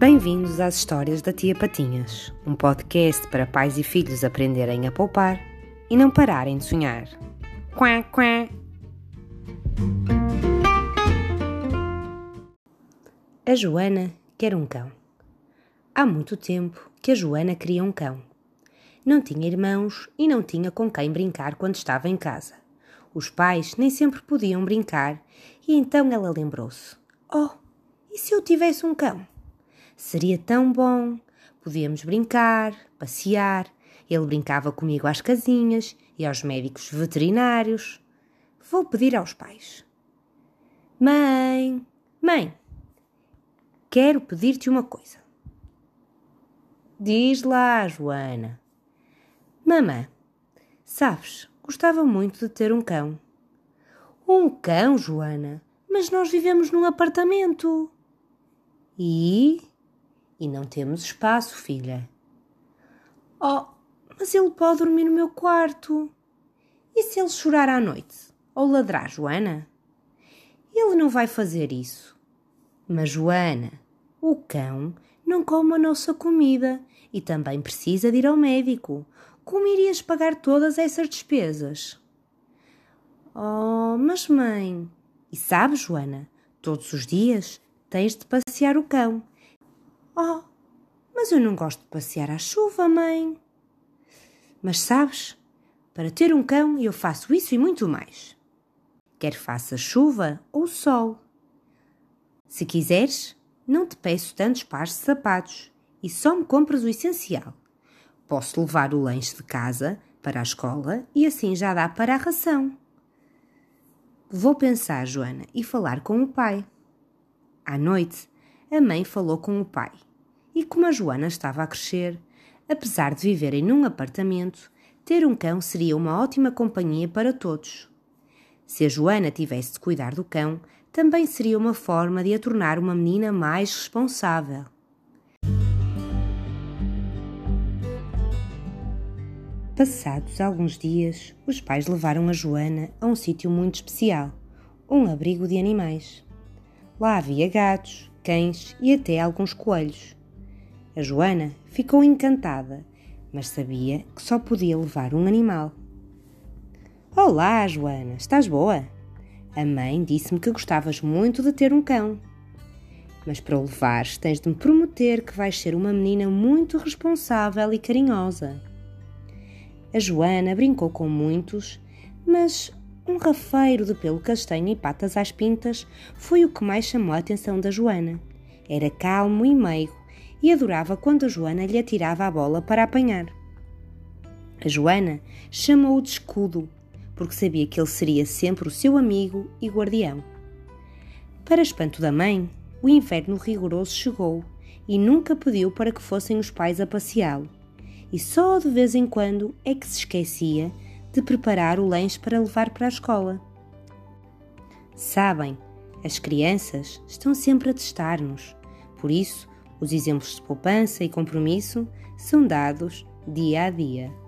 Bem-vindos às histórias da Tia Patinhas, um podcast para pais e filhos aprenderem a poupar e não pararem de sonhar. Quá, quá. A Joana quer um cão. Há muito tempo que a Joana queria um cão. Não tinha irmãos e não tinha com quem brincar quando estava em casa. Os pais nem sempre podiam brincar e então ela lembrou-se: Oh, e se eu tivesse um cão? Seria tão bom. Podíamos brincar, passear. Ele brincava comigo às casinhas e aos médicos veterinários. Vou pedir aos pais. Mãe, mãe, quero pedir-te uma coisa. Diz lá, Joana. Mamã, sabes, gostava muito de ter um cão. Um cão, Joana? Mas nós vivemos num apartamento. E? E não temos espaço, filha. Oh, mas ele pode dormir no meu quarto. E se ele chorar à noite? Ou ladrar, Joana? Ele não vai fazer isso. Mas, Joana, o cão não come a nossa comida e também precisa de ir ao médico. Como irias pagar todas essas despesas? Oh, mas mãe. E sabes, Joana, todos os dias tens de passear o cão Oh, mas eu não gosto de passear à chuva, mãe. Mas sabes, para ter um cão eu faço isso e muito mais. Quer faça chuva ou sol. Se quiseres, não te peço tantos pares de sapatos e só me compras o essencial. Posso levar o lanche de casa para a escola e assim já dá para a ração. Vou pensar, Joana, e falar com o pai. À noite, a mãe falou com o pai e como a Joana estava a crescer, apesar de viverem num apartamento, ter um cão seria uma ótima companhia para todos. Se a Joana tivesse de cuidar do cão, também seria uma forma de a tornar uma menina mais responsável. Passados alguns dias, os pais levaram a Joana a um sítio muito especial, um abrigo de animais. Lá havia gatos, cães e até alguns coelhos. A Joana ficou encantada, mas sabia que só podia levar um animal. Olá, Joana, estás boa? A mãe disse-me que gostavas muito de ter um cão. Mas para o levares tens de me prometer que vais ser uma menina muito responsável e carinhosa. A Joana brincou com muitos, mas um rafeiro de pelo castanho e patas às pintas foi o que mais chamou a atenção da Joana. Era calmo e meigo e adorava quando a Joana lhe atirava a bola para apanhar. A Joana chamou-o de escudo, porque sabia que ele seria sempre o seu amigo e guardião. Para espanto da mãe, o inverno rigoroso chegou e nunca pediu para que fossem os pais a passeá-lo, e só de vez em quando é que se esquecia de preparar o lanche para levar para a escola. Sabem, as crianças estão sempre a testar-nos, por isso os exemplos de poupança e compromisso são dados dia a dia.